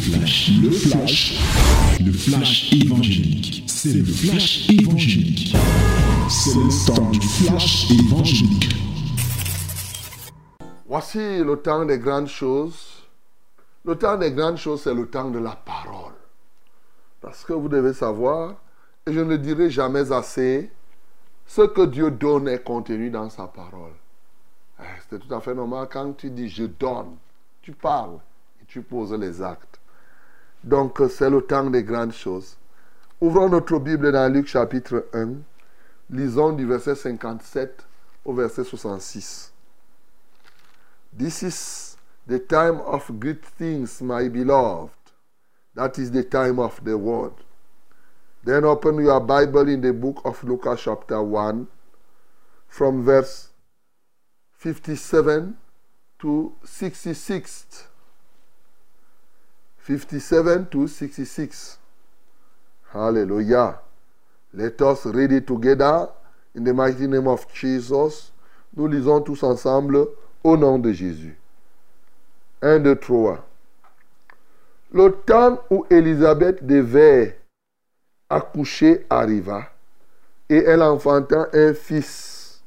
flash, le flash, le flash évangélique. C'est le flash évangélique. C'est le temps du flash évangélique. Voici le temps des grandes choses. Le temps des grandes choses, c'est le temps de la parole. Parce que vous devez savoir, et je ne dirai jamais assez, ce que Dieu donne est contenu dans sa parole. Eh, c'est tout à fait normal quand tu dis je donne, tu parles et tu poses les actes. Donc c'est le temps des grandes choses. Ouvrons notre Bible dans Luc chapitre 1. Lisons du verset 57 au verset 66. This is the time of great things, my beloved. That is the time of the word. Then open your Bible in the book of Luke chapter 1 from verse 57 to 66. 57 to 66. Hallelujah. Let us read it together in the mighty name of Jesus. Nous lisons tous ensemble au nom de Jésus. 1, 2, 3. Le temps où Élisabeth devait accoucher arriva et elle enfanta un fils.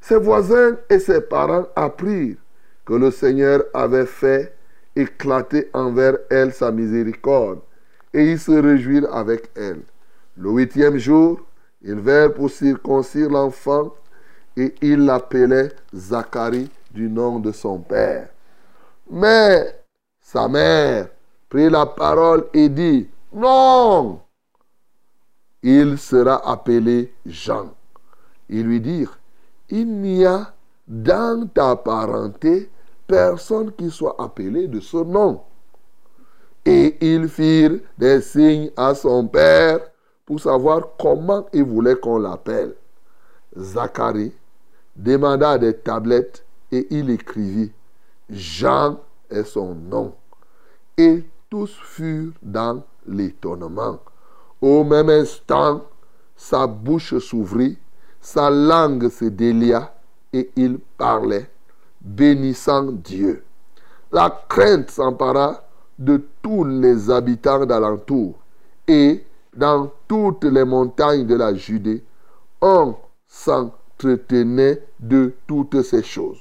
Ses voisins et ses parents apprirent que le Seigneur avait fait éclater envers elle sa miséricorde et ils se réjouirent avec elle. Le huitième jour, ils vinrent pour circoncire l'enfant et ils l'appelaient Zacharie du nom de son père. Mais sa mère prit la parole et dit, non, il sera appelé Jean. Ils lui dirent, il n'y a dans ta parenté personne qui soit appelé de ce nom. Et ils firent des signes à son père pour savoir comment il voulait qu'on l'appelle. Zacharie demanda des tablettes et il écrivit, Jean est son nom. Et tous furent dans l'étonnement. Au même instant, sa bouche s'ouvrit, sa langue se délia et il parlait, bénissant Dieu. La crainte s'empara de tous les habitants d'alentour et dans toutes les montagnes de la Judée, on s'entretenait de toutes ces choses.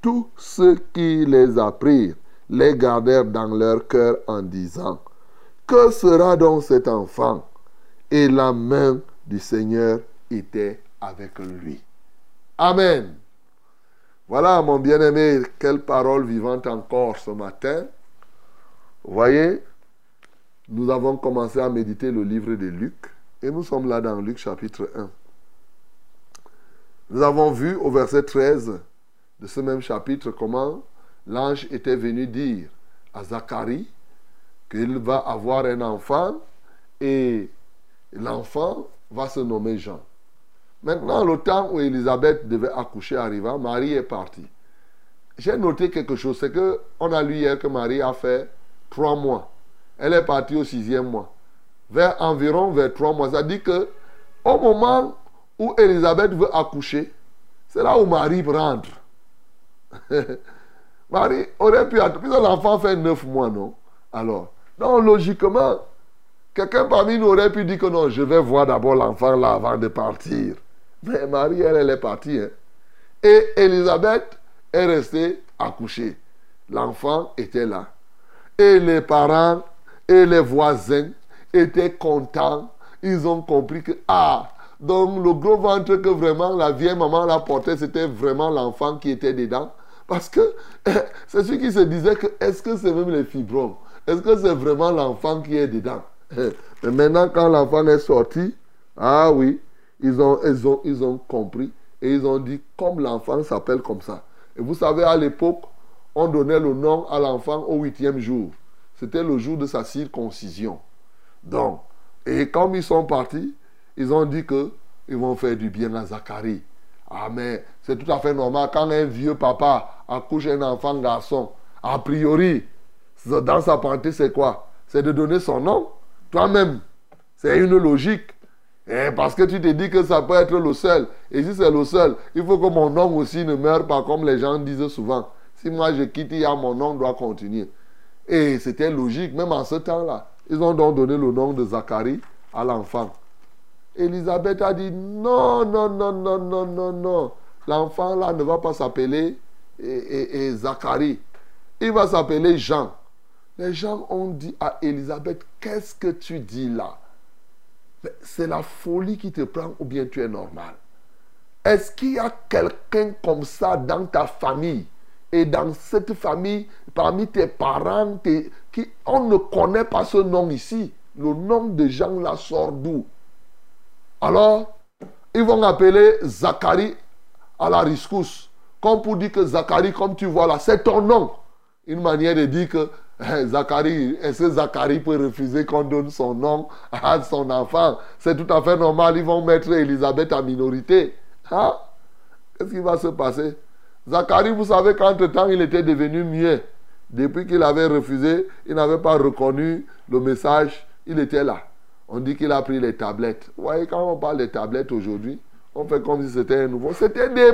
Tous ceux qui les apprirent les gardèrent dans leur cœur en disant, Que sera donc cet enfant? Et la main du Seigneur était avec lui. Amen. Voilà, mon bien-aimé, quelle parole vivante encore ce matin. Vous voyez, nous avons commencé à méditer le livre de Luc et nous sommes là dans Luc chapitre 1. Nous avons vu au verset 13 de ce même chapitre comment l'ange était venu dire à Zacharie qu'il va avoir un enfant et l'enfant va se nommer Jean. Maintenant, le temps où Élisabeth devait accoucher arriva, Marie est partie. J'ai noté quelque chose, c'est que on a lu hier que Marie a fait trois mois. Elle est partie au sixième mois. Vers environ vers trois mois. Ça dit que au moment où Élisabeth veut accoucher, c'est là où Marie rentre. Marie aurait pu attendre. L'enfant fait neuf mois, non? Alors, donc logiquement, quelqu'un parmi nous aurait pu dire que non, je vais voir d'abord l'enfant là avant de partir. Mais Marie, elle, est partie. Hein? Et Élisabeth est restée accouchée. L'enfant était là. Et les parents et les voisins étaient contents. Ils ont compris que, ah, donc le gros ventre que vraiment la vieille maman l'a porté, c'était vraiment l'enfant qui était dedans. Parce que c'est celui qui se disait que est-ce que c'est même les fibromes? Est-ce que c'est vraiment l'enfant qui est dedans? Mais maintenant, quand l'enfant est sorti, ah oui, ils ont, ont, ils ont compris et ils ont dit comme l'enfant s'appelle comme ça. Et vous savez, à l'époque, on donnait le nom à l'enfant au huitième jour. C'était le jour de sa circoncision. Donc, et comme ils sont partis, ils ont dit que ils vont faire du bien à Zacharie. Ah, c'est tout à fait normal. Quand un vieux papa accouche un enfant garçon, a priori, dans sa pensée, c'est quoi? C'est de donner son nom. Toi-même, c'est une logique. Et parce que tu te dis que ça peut être le seul. Et si c'est le seul, il faut que mon nom aussi ne meure pas comme les gens disent souvent. Si moi je quitte, il y a mon nom doit continuer. Et c'était logique, même en ce temps-là. Ils ont donc donné le nom de Zacharie à l'enfant. Elisabeth a dit non, non, non, non, non, non, non. L'enfant là ne va pas s'appeler Zacharie. Il va s'appeler Jean. Les gens ont dit à Elisabeth, qu'est-ce que tu dis là? C'est la folie qui te prend ou bien tu es normal Est-ce qu'il y a quelqu'un comme ça dans ta famille et dans cette famille, parmi tes parents, qui, on ne connaît pas ce nom ici. Le nom de Jean là sort d'où? Alors, ils vont appeler Zacharie à la riscousse. Comme pour dire que Zacharie, comme tu vois là, c'est ton nom. Une manière de dire que Zacharie, est-ce que Zacharie peut refuser qu'on donne son nom à son enfant? C'est tout à fait normal. Ils vont mettre Elisabeth en minorité. Hein? Qu'est-ce qui va se passer? Zacharie, vous savez qu'entre-temps, il était devenu mieux. Depuis qu'il avait refusé, il n'avait pas reconnu le message, il était là. On dit qu'il a pris les tablettes. Vous voyez, quand on parle des tablettes aujourd'hui, on fait comme si c'était un nouveau. C'était des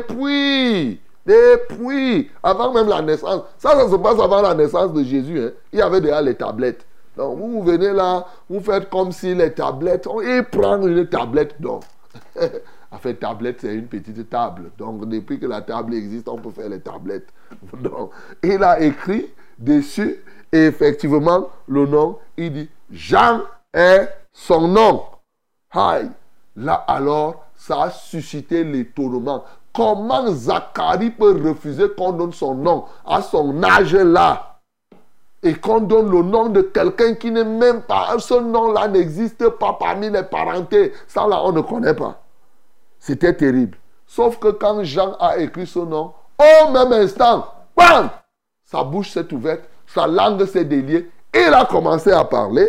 puits. Avant même la naissance. Ça, ça se passe avant la naissance de Jésus. Hein. Il y avait déjà les tablettes. Donc, vous, venez là, vous faites comme si les tablettes. Il prend une tablette donc. En fait, tablette, c'est une petite table. Donc, depuis que la table existe, on peut faire les tablettes. Donc, il a écrit dessus, et effectivement, le nom, il dit Jean est son nom. Aïe. Là, alors, ça a suscité l'étonnement. Comment Zacharie peut refuser qu'on donne son nom à son âge là et qu'on donne le nom de quelqu'un qui n'est même pas, ce nom-là n'existe pas parmi les parentés? Ça là, on ne connaît pas. C'était terrible. Sauf que quand Jean a écrit ce nom, au même instant, bam, sa bouche s'est ouverte, sa langue s'est déliée, il a commencé à parler.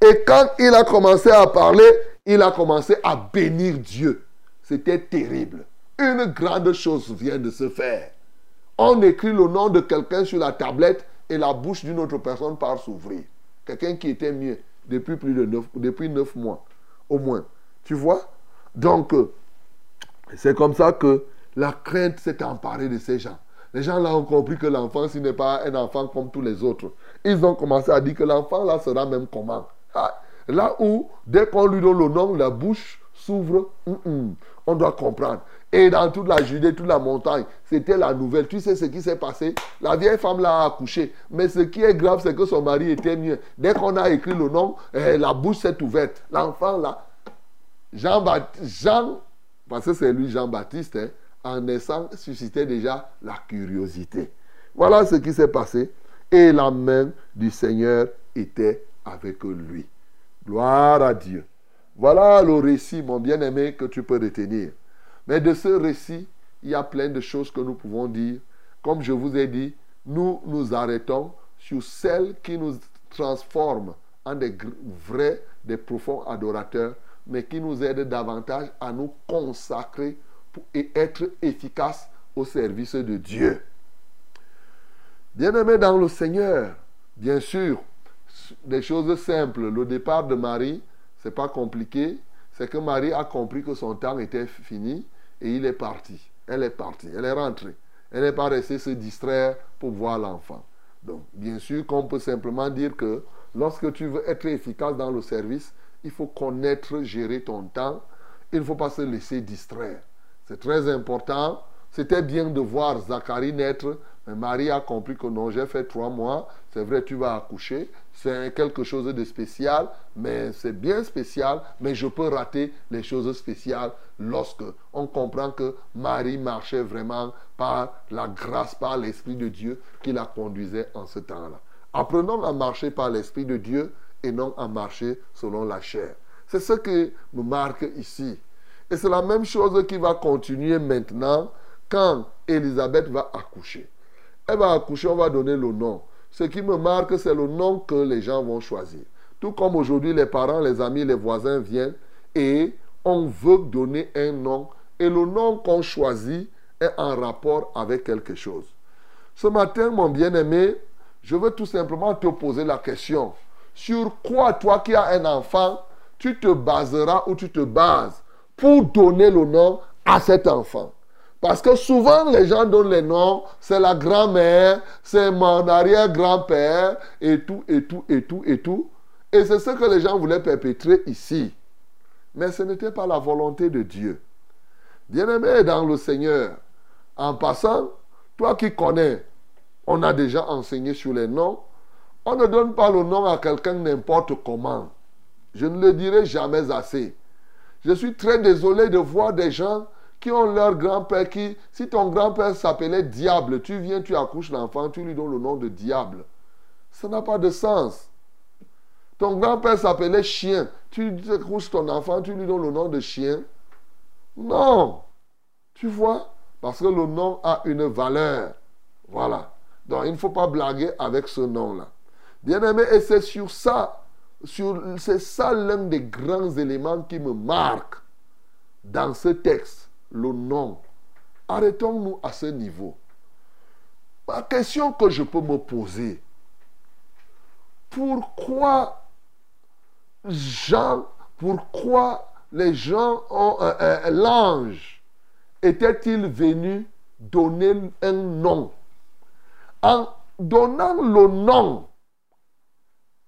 Et quand il a commencé à parler, il a commencé à bénir Dieu. C'était terrible. Une grande chose vient de se faire. On écrit le nom de quelqu'un sur la tablette et la bouche d'une autre personne part s'ouvrir. Quelqu'un qui était mieux depuis plus de neuf, depuis neuf mois, au moins. Tu vois? Donc, euh, c'est comme ça que la crainte s'est emparée de ces gens. Les gens là ont compris que l'enfant, ce n'est pas un enfant comme tous les autres. Ils ont commencé à dire que l'enfant là sera même comment? Ah, là où, dès qu'on lui donne le nom, la bouche s'ouvre, on doit comprendre. Et dans toute la Judée, toute la montagne, c'était la nouvelle. Tu sais ce qui s'est passé? La vieille femme là a accouché. Mais ce qui est grave, c'est que son mari était mieux. Dès qu'on a écrit le nom, eh, la bouche s'est ouverte. L'enfant là, Jean, Jean parce que c'est lui, Jean-Baptiste, hein, en naissant, suscitait déjà la curiosité. Voilà ce qui s'est passé. Et la main du Seigneur était avec lui. Gloire à Dieu. Voilà le récit, mon bien-aimé, que tu peux retenir. Mais de ce récit, il y a plein de choses que nous pouvons dire. Comme je vous ai dit, nous nous arrêtons sur celles qui nous transforment en des vrais, des profonds adorateurs mais qui nous aide davantage à nous consacrer et être efficaces au service de Dieu. Bien-aimés dans le Seigneur, bien sûr, des choses simples. Le départ de Marie, c'est pas compliqué. C'est que Marie a compris que son temps était fini et il est parti. Elle est partie, elle est rentrée. Elle n'est pas restée se distraire pour voir l'enfant. Donc, bien sûr qu'on peut simplement dire que lorsque tu veux être efficace dans le service, il faut connaître, gérer ton temps. Il ne faut pas se laisser distraire. C'est très important. C'était bien de voir Zacharie naître, mais Marie a compris que non, j'ai fait trois mois. C'est vrai, tu vas accoucher. C'est quelque chose de spécial, mais c'est bien spécial. Mais je peux rater les choses spéciales lorsque on comprend que Marie marchait vraiment par la grâce, par l'Esprit de Dieu qui la conduisait en ce temps-là. Apprenons à marcher par l'Esprit de Dieu et non à marcher selon la chair. C'est ce qui me marque ici. Et c'est la même chose qui va continuer maintenant quand Elisabeth va accoucher. Elle va accoucher, on va donner le nom. Ce qui me marque, c'est le nom que les gens vont choisir. Tout comme aujourd'hui, les parents, les amis, les voisins viennent et on veut donner un nom. Et le nom qu'on choisit est en rapport avec quelque chose. Ce matin, mon bien-aimé, je veux tout simplement te poser la question. Sur quoi, toi qui as un enfant, tu te baseras ou tu te bases pour donner le nom à cet enfant? Parce que souvent, les gens donnent les noms, c'est la grand-mère, c'est mon arrière-grand-père, et tout, et tout, et tout, et tout. Et c'est ce que les gens voulaient perpétrer ici. Mais ce n'était pas la volonté de Dieu. Bien-aimé dans le Seigneur, en passant, toi qui connais, on a déjà enseigné sur les noms, on ne donne pas le nom à quelqu'un n'importe comment. Je ne le dirai jamais assez. Je suis très désolé de voir des gens qui ont leur grand-père qui, si ton grand-père s'appelait diable, tu viens, tu accouches l'enfant, tu lui donnes le nom de diable. Ça n'a pas de sens. Ton grand-père s'appelait chien, tu accouches ton enfant, tu lui donnes le nom de chien. Non. Tu vois? Parce que le nom a une valeur. Voilà. Donc il ne faut pas blaguer avec ce nom-là. Bien aimé, et c'est sur ça, c'est ça l'un des grands éléments qui me marque dans ce texte le nom. Arrêtons-nous à ce niveau. La question que je peux me poser, pourquoi Jean, pourquoi les gens ont l'ange était-il venu donner un nom? En donnant le nom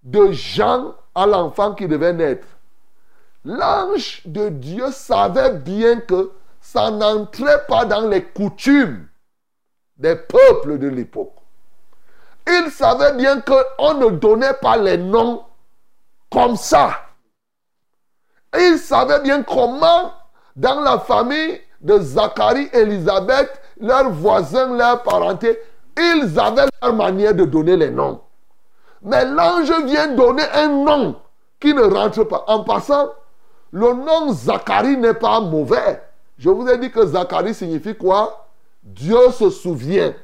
de Jean à l'enfant qui devait naître, l'ange de Dieu savait bien que ça n'entrait pas dans les coutumes des peuples de l'époque. Il savait bien qu'on ne donnait pas les noms comme ça. Il savait bien comment, dans la famille de Zacharie et Elisabeth, leurs voisins, leurs parentés, ils avaient leur manière de donner les noms. Mais l'ange vient donner un nom qui ne rentre pas. En passant, le nom Zacharie n'est pas mauvais. Je vous ai dit que Zacharie signifie quoi? Dieu se souvient.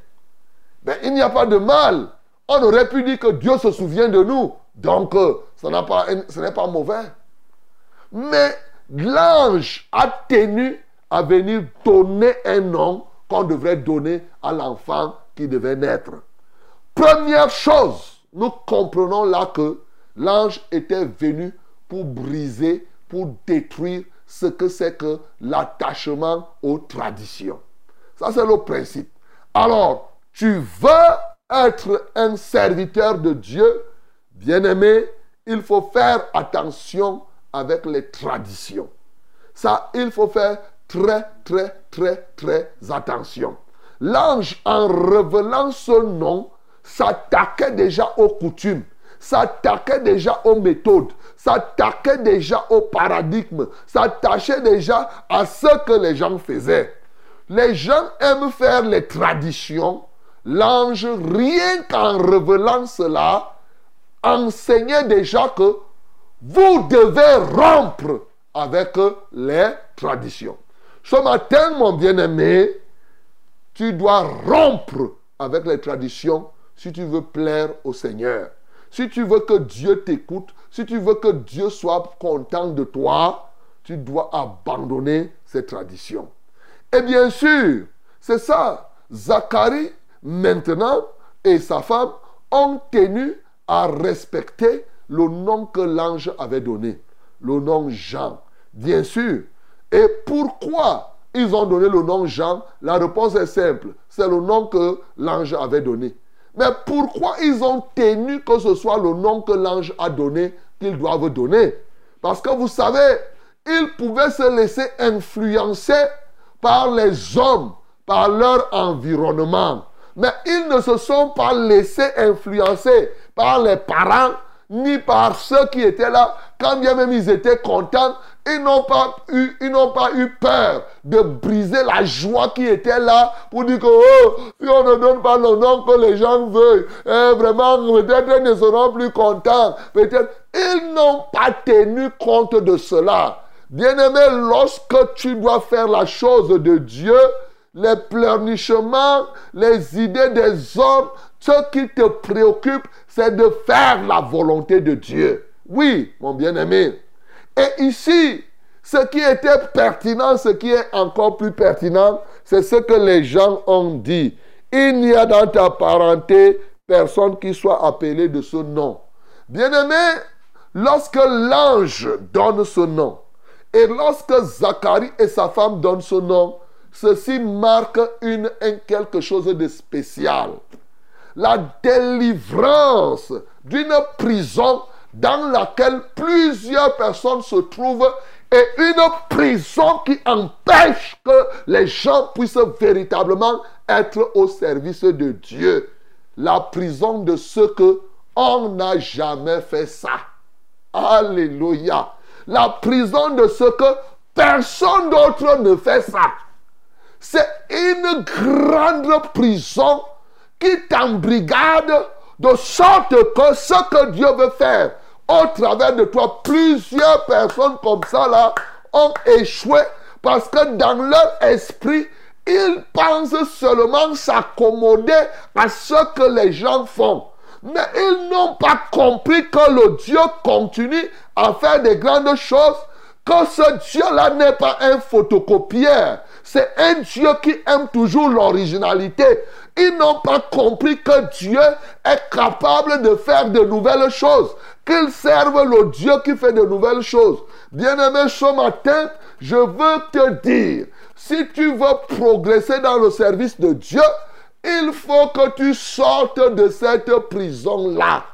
Mais il n'y a pas de mal. On aurait pu dire que Dieu se souvient de nous. Donc, euh, ce n'est pas mauvais. Mais l'ange a tenu à venir donner un nom qu'on devrait donner à l'enfant qui devait naître. Première chose, nous comprenons là que l'ange était venu pour briser, pour détruire ce que c'est que l'attachement aux traditions. Ça, c'est le principe. Alors, tu veux être un serviteur de Dieu, bien-aimé, il faut faire attention avec les traditions. Ça, il faut faire très, très, très, très attention. L'ange, en révélant ce nom, s'attaquait déjà aux coutumes, s'attaquait déjà aux méthodes, s'attaquait déjà au paradigme, s'attachait déjà à ce que les gens faisaient. Les gens aiment faire les traditions. L'ange, rien qu'en révélant cela, enseignait déjà que vous devez rompre avec les traditions. Ce matin, mon bien-aimé, tu dois rompre avec les traditions si tu veux plaire au Seigneur. Si tu veux que Dieu t'écoute, si tu veux que Dieu soit content de toi, tu dois abandonner ces traditions. Et bien sûr, c'est ça. Zacharie, maintenant, et sa femme ont tenu à respecter le nom que l'ange avait donné, le nom Jean. Bien sûr. Et pourquoi ils ont donné le nom Jean? La réponse est simple. C'est le nom que l'ange avait donné. Mais pourquoi ils ont tenu que ce soit le nom que l'ange a donné qu'ils doivent donner? Parce que vous savez, ils pouvaient se laisser influencer par les hommes, par leur environnement. Mais ils ne se sont pas laissés influencer par les parents, ni par ceux qui étaient là, quand bien même ils étaient contents ils n'ont pas eu, ils n'ont pas eu peur de briser la joie qui était là pour dire que oh, si on ne donne pas le nom que les gens veulent, eh, vraiment, peut-être ils ne seront plus contents. Peut-être ils n'ont pas tenu compte de cela. Bien-aimé, lorsque tu dois faire la chose de Dieu, les pleurnichements, les idées des hommes, ce qui te préoccupe, c'est de faire la volonté de Dieu. Oui, mon bien-aimé. Et ici, ce qui était pertinent, ce qui est encore plus pertinent, c'est ce que les gens ont dit. Il n'y a dans ta parenté personne qui soit appelé de ce nom. Bien-aimé, lorsque l'ange donne ce nom, et lorsque Zacharie et sa femme donnent ce nom, ceci marque une, un quelque chose de spécial. La délivrance d'une prison dans laquelle plusieurs personnes se trouvent et une prison qui empêche que les gens puissent véritablement être au service de Dieu. La prison de ceux que on n'a jamais fait ça. Alléluia. La prison de ceux que personne d'autre ne fait ça. C'est une grande prison qui t'embrigade de sorte que ce que Dieu veut faire au travers de toi, plusieurs personnes comme ça là ont échoué parce que dans leur esprit, ils pensent seulement s'accommoder à ce que les gens font. Mais ils n'ont pas compris que le Dieu continue à faire des grandes choses, que ce Dieu-là n'est pas un photocopieur. C'est un Dieu qui aime toujours l'originalité. Ils n'ont pas compris que Dieu est capable de faire de nouvelles choses. Qu'ils servent le Dieu qui fait de nouvelles choses. Bien-aimé, ce matin, je veux te dire, si tu veux progresser dans le service de Dieu, il faut que tu sortes de cette prison-là.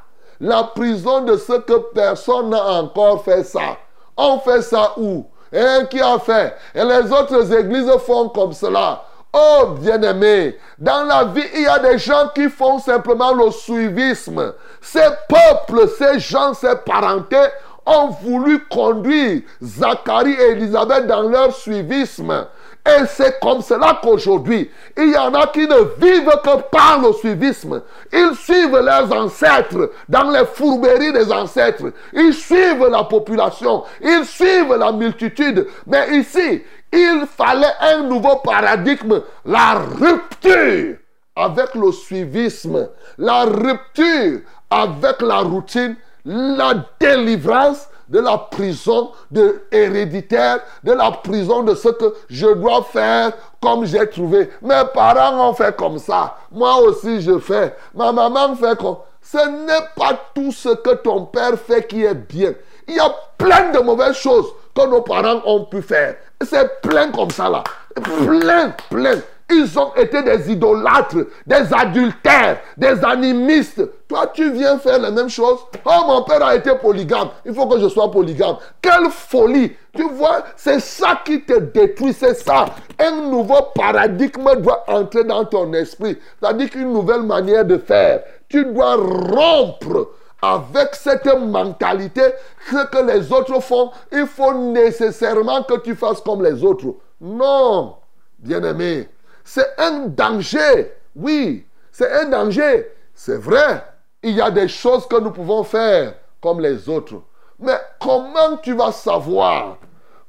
La prison de ce que personne n'a encore fait ça. On fait ça où? Et qui a fait Et les autres églises font comme cela. Oh bien-aimé, dans la vie, il y a des gens qui font simplement le suivisme. Ces peuples, ces gens, ces parentés ont voulu conduire Zacharie et Élisabeth dans leur suivisme. Et c'est comme cela qu'aujourd'hui, il y en a qui ne vivent que par le suivisme. Ils suivent leurs ancêtres dans les fourberies des ancêtres. Ils suivent la population. Ils suivent la multitude. Mais ici, il fallait un nouveau paradigme. La rupture avec le suivisme. La rupture avec la routine. La délivrance de la prison de héréditaire, de la prison de ce que je dois faire comme j'ai trouvé. Mes parents ont fait comme ça. Moi aussi je fais. Ma maman fait comme... Ce n'est pas tout ce que ton père fait qui est bien. Il y a plein de mauvaises choses que nos parents ont pu faire. C'est plein comme ça là. Plein, plein. Ils ont été des idolâtres, des adultères, des animistes. Toi, tu viens faire la même chose. Oh, mon père a été polygame. Il faut que je sois polygame. Quelle folie. Tu vois, c'est ça qui te détruit. C'est ça. Un nouveau paradigme doit entrer dans ton esprit. C'est-à-dire qu'une nouvelle manière de faire. Tu dois rompre avec cette mentalité. Ce que les autres font, il faut nécessairement que tu fasses comme les autres. Non, bien-aimé. C'est un danger. Oui, c'est un danger. C'est vrai. Il y a des choses que nous pouvons faire comme les autres. Mais comment tu vas savoir?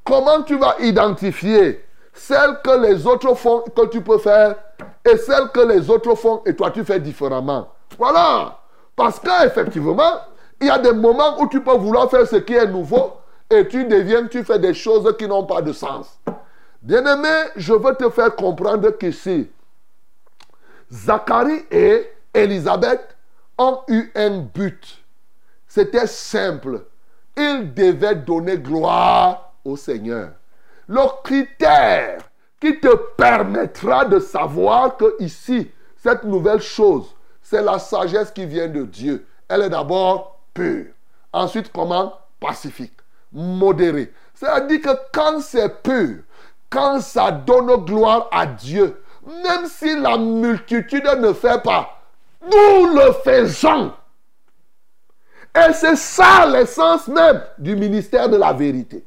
Comment tu vas identifier celles que les autres font que tu peux faire et celles que les autres font et toi tu fais différemment? Voilà. Parce qu'effectivement, il y a des moments où tu peux vouloir faire ce qui est nouveau et tu deviens, tu fais des choses qui n'ont pas de sens. Bien-aimé, je veux te faire comprendre qu'ici, Zacharie et Élisabeth ont eu un but. C'était simple. Ils devaient donner gloire au Seigneur. Le critère qui te permettra de savoir que ici, cette nouvelle chose, c'est la sagesse qui vient de Dieu. Elle est d'abord pure. Ensuite, comment? Pacifique, modérée. C'est-à-dire que quand c'est pur, quand ça donne gloire à Dieu, même si la multitude ne fait pas, nous le faisons. Et c'est ça l'essence même du ministère de la vérité.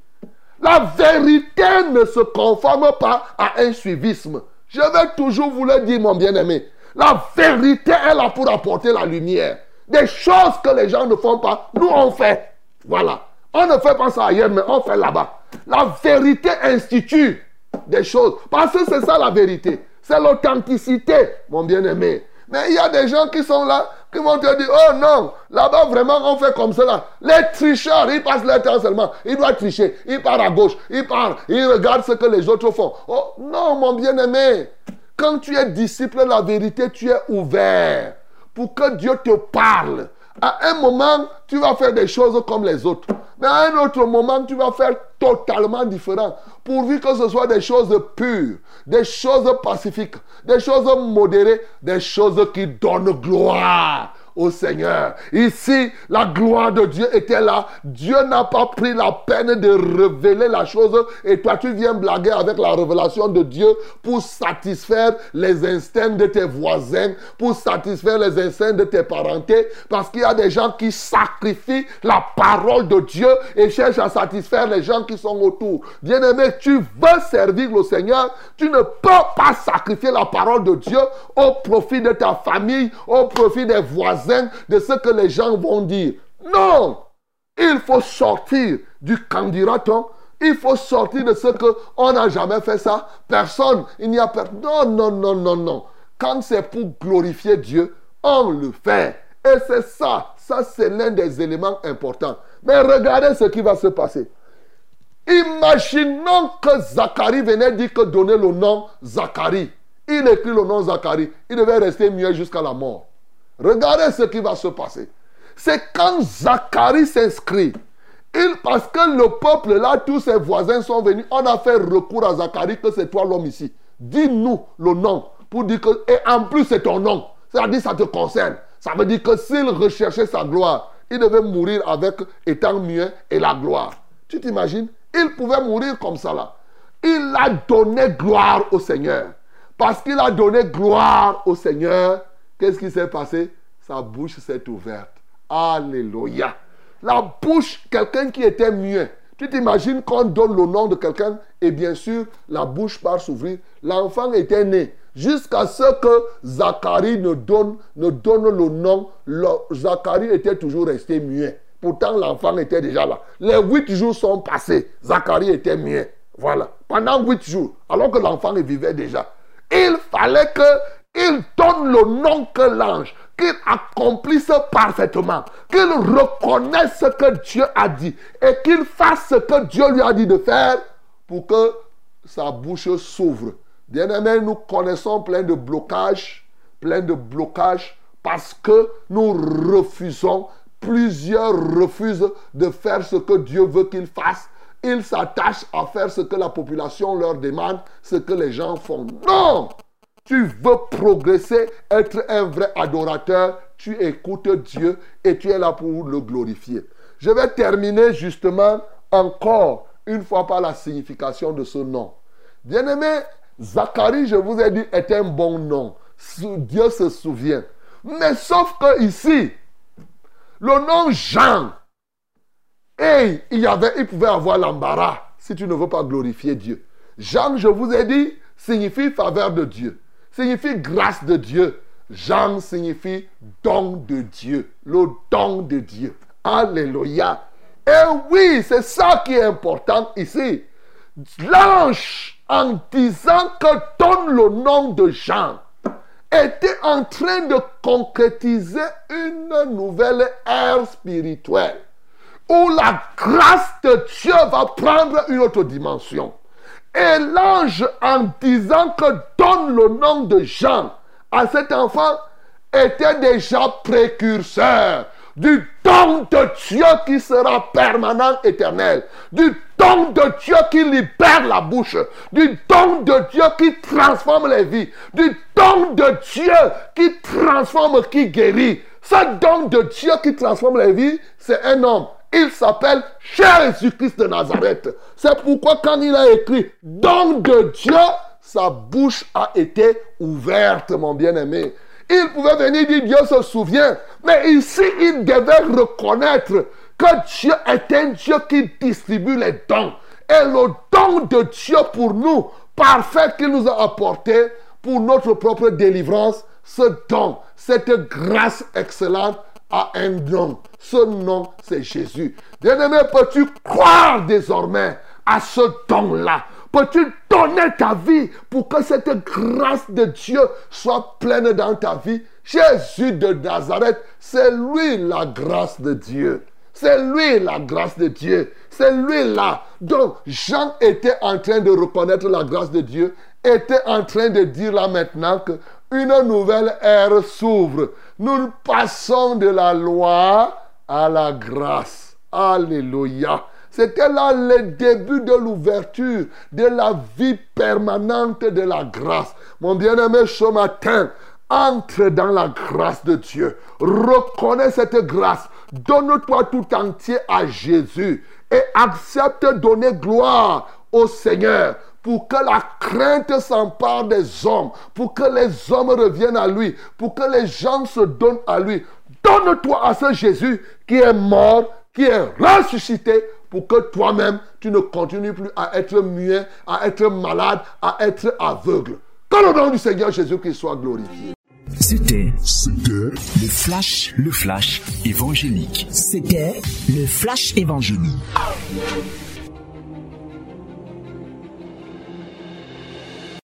La vérité ne se conforme pas à un suivisme. Je vais toujours vous le dire, mon bien-aimé. La vérité est là pour apporter la lumière. Des choses que les gens ne font pas, nous on fait. Voilà. On ne fait pas ça ailleurs, mais on fait là-bas. La vérité institue des choses. Parce que c'est ça la vérité. C'est l'authenticité, mon bien-aimé. Mais il y a des gens qui sont là, qui vont te dire, oh non, là-bas vraiment on fait comme cela. Les tricheurs, ils passent leur temps seulement. Ils doivent tricher. Ils partent à gauche, ils partent, ils regardent ce que les autres font. Oh non, mon bien-aimé. Quand tu es disciple de la vérité, tu es ouvert pour que Dieu te parle. À un moment, tu vas faire des choses comme les autres. Mais à un autre moment, tu vas faire totalement différent. pourvu que ce soit des choses pures, des choses pacifiques, des choses modérées, des choses qui donnent gloire au Seigneur. Ici, la gloire de Dieu était là. Dieu n'a pas pris la peine de révéler la chose et toi tu viens blaguer avec la révélation de Dieu pour satisfaire les instincts de tes voisins, pour satisfaire les instincts de tes parentés parce qu'il y a des gens qui sacrifient la parole de Dieu et cherchent à satisfaire les gens qui sont autour. Bien-aimé, tu veux servir le Seigneur, tu ne peux pas sacrifier la parole de Dieu au profit de ta famille, au profit des voisins de ce que les gens vont dire. Non, il faut sortir du candidaton. Il faut sortir de ce que on n'a jamais fait ça. Personne, il n'y a personne. Non, non, non, non, non. Quand c'est pour glorifier Dieu, on le fait. Et c'est ça. Ça, c'est l'un des éléments importants. Mais regardez ce qui va se passer. Imaginons que Zacharie venait dire que donner le nom Zacharie. Il écrit le nom Zacharie. Il devait rester muet jusqu'à la mort. Regardez ce qui va se passer. C'est quand Zacharie s'inscrit. Parce que le peuple là, tous ses voisins sont venus, on a fait recours à Zacharie que c'est toi l'homme ici. Dis-nous le nom. Pour dire que, et en plus c'est ton nom. C'est-à-dire ça te concerne. Ça veut dire que s'il recherchait sa gloire, il devait mourir avec étant mieux et la gloire. Tu t'imagines? Il pouvait mourir comme ça là. Il a donné gloire au Seigneur. Parce qu'il a donné gloire au Seigneur, Qu'est-ce qui s'est passé? Sa bouche s'est ouverte. Alléluia. La bouche, quelqu'un qui était muet. Tu t'imagines qu'on donne le nom de quelqu'un et bien sûr, la bouche part s'ouvrir. L'enfant était né. Jusqu'à ce que Zacharie ne donne, ne donne le nom, Zacharie était toujours resté muet. Pourtant, l'enfant était déjà là. Les huit jours sont passés. Zacharie était muet. Voilà. Pendant huit jours. Alors que l'enfant vivait déjà. Il fallait que il donne le nom que l'ange, qu'il accomplisse parfaitement, qu'il reconnaisse ce que Dieu a dit et qu'il fasse ce que Dieu lui a dit de faire pour que sa bouche s'ouvre. Bien aimé, nous connaissons plein de blocages, plein de blocages parce que nous refusons, plusieurs refusent de faire ce que Dieu veut qu'ils fassent. Ils s'attachent à faire ce que la population leur demande, ce que les gens font. Non tu veux progresser, être un vrai adorateur, tu écoutes Dieu et tu es là pour le glorifier. Je vais terminer justement encore une fois par la signification de ce nom. Bien-aimé, Zacharie, je vous ai dit, est un bon nom. Dieu se souvient. Mais sauf que ici, le nom Jean, il, y avait, il pouvait avoir l'embarras si tu ne veux pas glorifier Dieu. Jean, je vous ai dit, signifie faveur de Dieu signifie grâce de Dieu. Jean signifie don de Dieu. Le don de Dieu. Alléluia. Et oui, c'est ça qui est important ici. L'ange, en disant que donne le nom de Jean, était en train de concrétiser une nouvelle ère spirituelle où la grâce de Dieu va prendre une autre dimension. Et l'ange, en disant que donne le nom de Jean à cet enfant, était déjà précurseur du don de Dieu qui sera permanent, éternel, du don de Dieu qui libère la bouche, du don de Dieu qui transforme les vies, du don de Dieu qui transforme, qui guérit. Ce don de Dieu qui transforme les vies, c'est un homme il s'appelle Jésus-Christ de Nazareth. C'est pourquoi quand il a écrit don de Dieu, sa bouche a été ouverte, mon bien-aimé. Il pouvait venir dire Dieu se souvient. Mais ici, il devait reconnaître que Dieu est un Dieu qui distribue les dons. Et le don de Dieu pour nous, parfait qu'il nous a apporté pour notre propre délivrance, ce don, cette grâce excellente un nom. Ce nom, c'est Jésus. Bien-aimé, peux-tu croire désormais à ce don-là? Peux-tu donner ta vie pour que cette grâce de Dieu soit pleine dans ta vie? Jésus de Nazareth, c'est lui la grâce de Dieu. C'est lui la grâce de Dieu. C'est lui là. Donc Jean était en train de reconnaître la grâce de Dieu, était en train de dire là maintenant que une nouvelle ère s'ouvre. Nous passons de la loi à la grâce. Alléluia. C'était là le début de l'ouverture de la vie permanente de la grâce. Mon bien-aimé, ce matin, entre dans la grâce de Dieu. Reconnais cette grâce. Donne-toi tout entier à Jésus et accepte de donner gloire au Seigneur pour que la crainte s'empare des hommes, pour que les hommes reviennent à lui, pour que les gens se donnent à lui. Donne-toi à ce Jésus qui est mort, qui est ressuscité, pour que toi-même, tu ne continues plus à être muet, à être malade, à être aveugle. Que le nom du Seigneur Jésus-Christ soit glorifié. C'était le flash, le flash évangélique. C'était le flash évangélique.